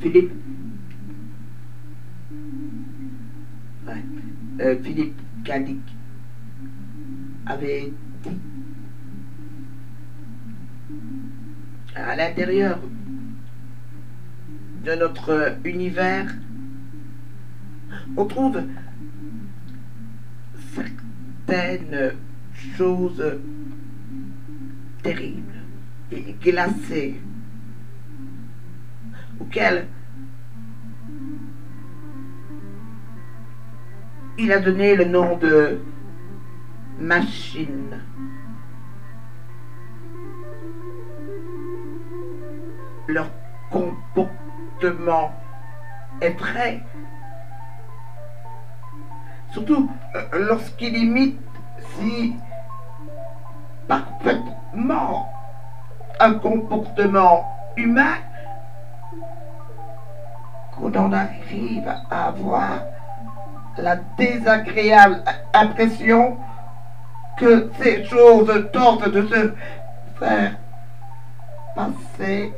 Philippe. Euh, Philippe Cadic avait dit à l'intérieur de notre univers, on trouve certaines choses terribles et glacées auxquelles il a donné le nom de machine. Leur comportement est très... Surtout euh, lorsqu'il imite si parfaitement un comportement humain qu'on en arrive à avoir la désagréable impression que ces choses tentent de se faire passer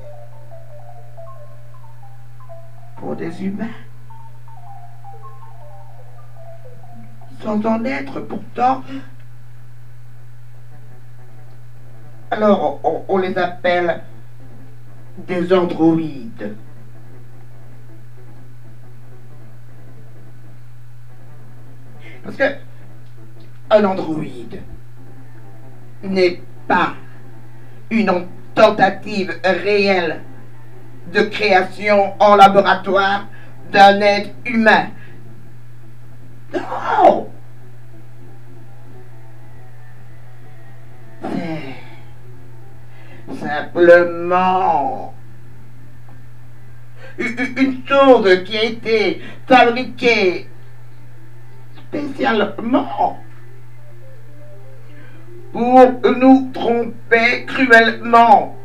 pour des humains. Sans en être pourtant. Alors on, les appelle des androïdes. Parce que un androïde n'est pas une tentative réelle de création en laboratoire d'un être humain. Non simplement une chose qui a été fabriquée spécialement pour nous tromper cruellement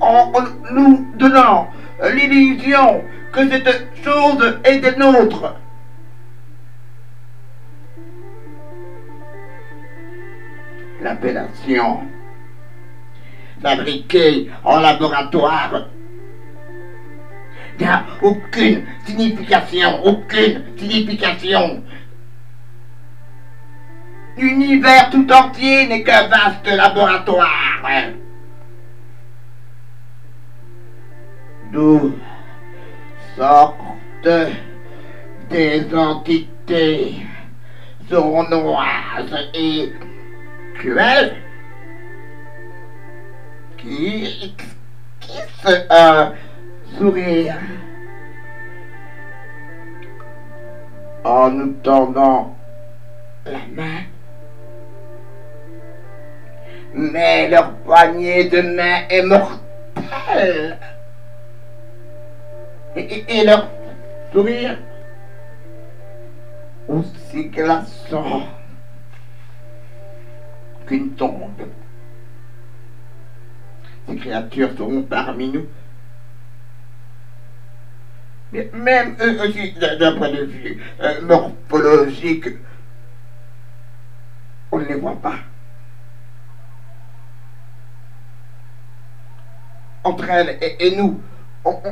en nous donnant l'illusion que cette chose est des nôtres. L'appellation fabriquée en laboratoire n'a aucune signification, aucune signification. L'univers tout entier n'est qu'un vaste laboratoire. D'où sortent des entités sournoises et cruelles qui un sourire en nous tendant la main mais leur poignée de main est mortelle. Et, leur sourire aussi glaçant qu'une tombe. Ces créatures seront parmi nous. Mais même eux aussi, d'un point de vue euh, morphologique, on ne les voit pas. entre elles et, nous.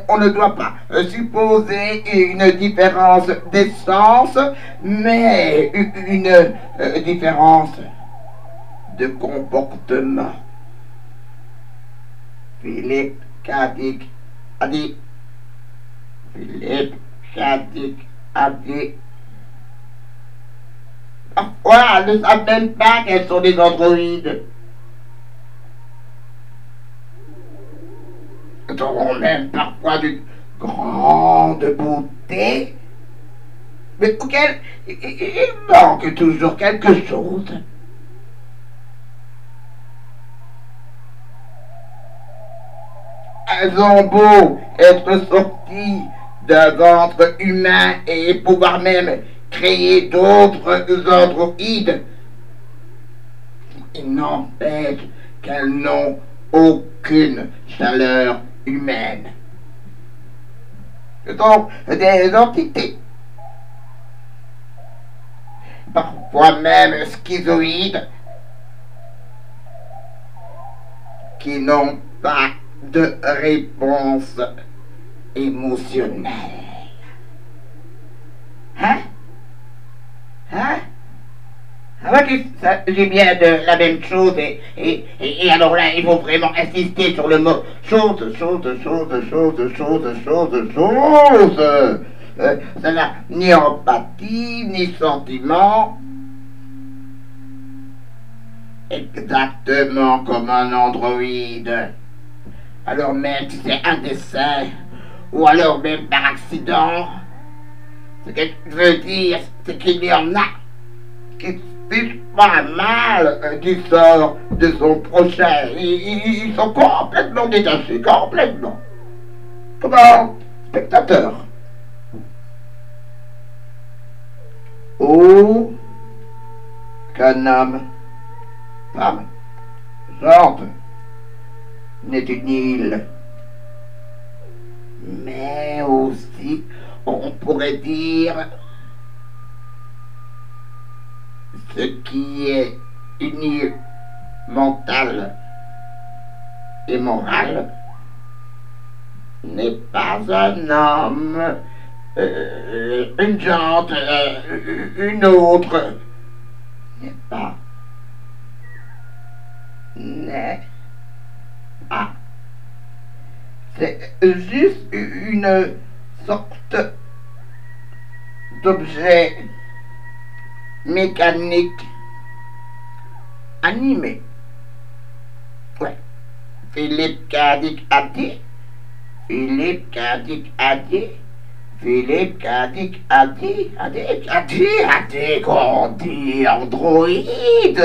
On, ne doit pas supposer une différence d'essence, mais une, euh, différence de comportement. Philippe Kadik a dit. Philippe Kadik a dit. Parfois, elles ne même pas qu'elles sont des androïdes. auront même parfois d'une grande beauté, mais auquel il manque toujours quelque chose. Elles ont beau être sorties d'un ventre humain et pouvoir même créer d'autres androïdes, il n'empêche qu'elles n'ont aucune chaleur humaine. Sont des entités, parfois même schizoïdes, qui n'ont pas de réponse émotionnelle. Hein? Hein? Ah ouais, j'ai bien de la même chose et, et, et, alors là, il faut vraiment insister sur le mot chose, chose, chose, chose, chose, chose, chose. Euh, ça n'a ni empathie, ni sentiment. Exactement comme un androïde. Alors même si c'est un dessin, ou alors même par accident, ce que je veux dire, c'est qu'il y en a qui pas mal euh, qui sort de son prochain. Ils, sont complètement détachés, complètement. Comment Spectateur. Ou qu'un homme, femme, sorte n'est une île. Mais aussi, on pourrait dire ce qui est uni mental et moral n'est pas un homme, euh, une jante, euh, une autre, n'est pas. C'est juste une sorte d'objet mécanique animé. Ouais. Philippe Cadic a dit, Philippe Cadic a dit, Philippe Cadic a dit, a dit, a dit, a dit, qu'on dit androïde.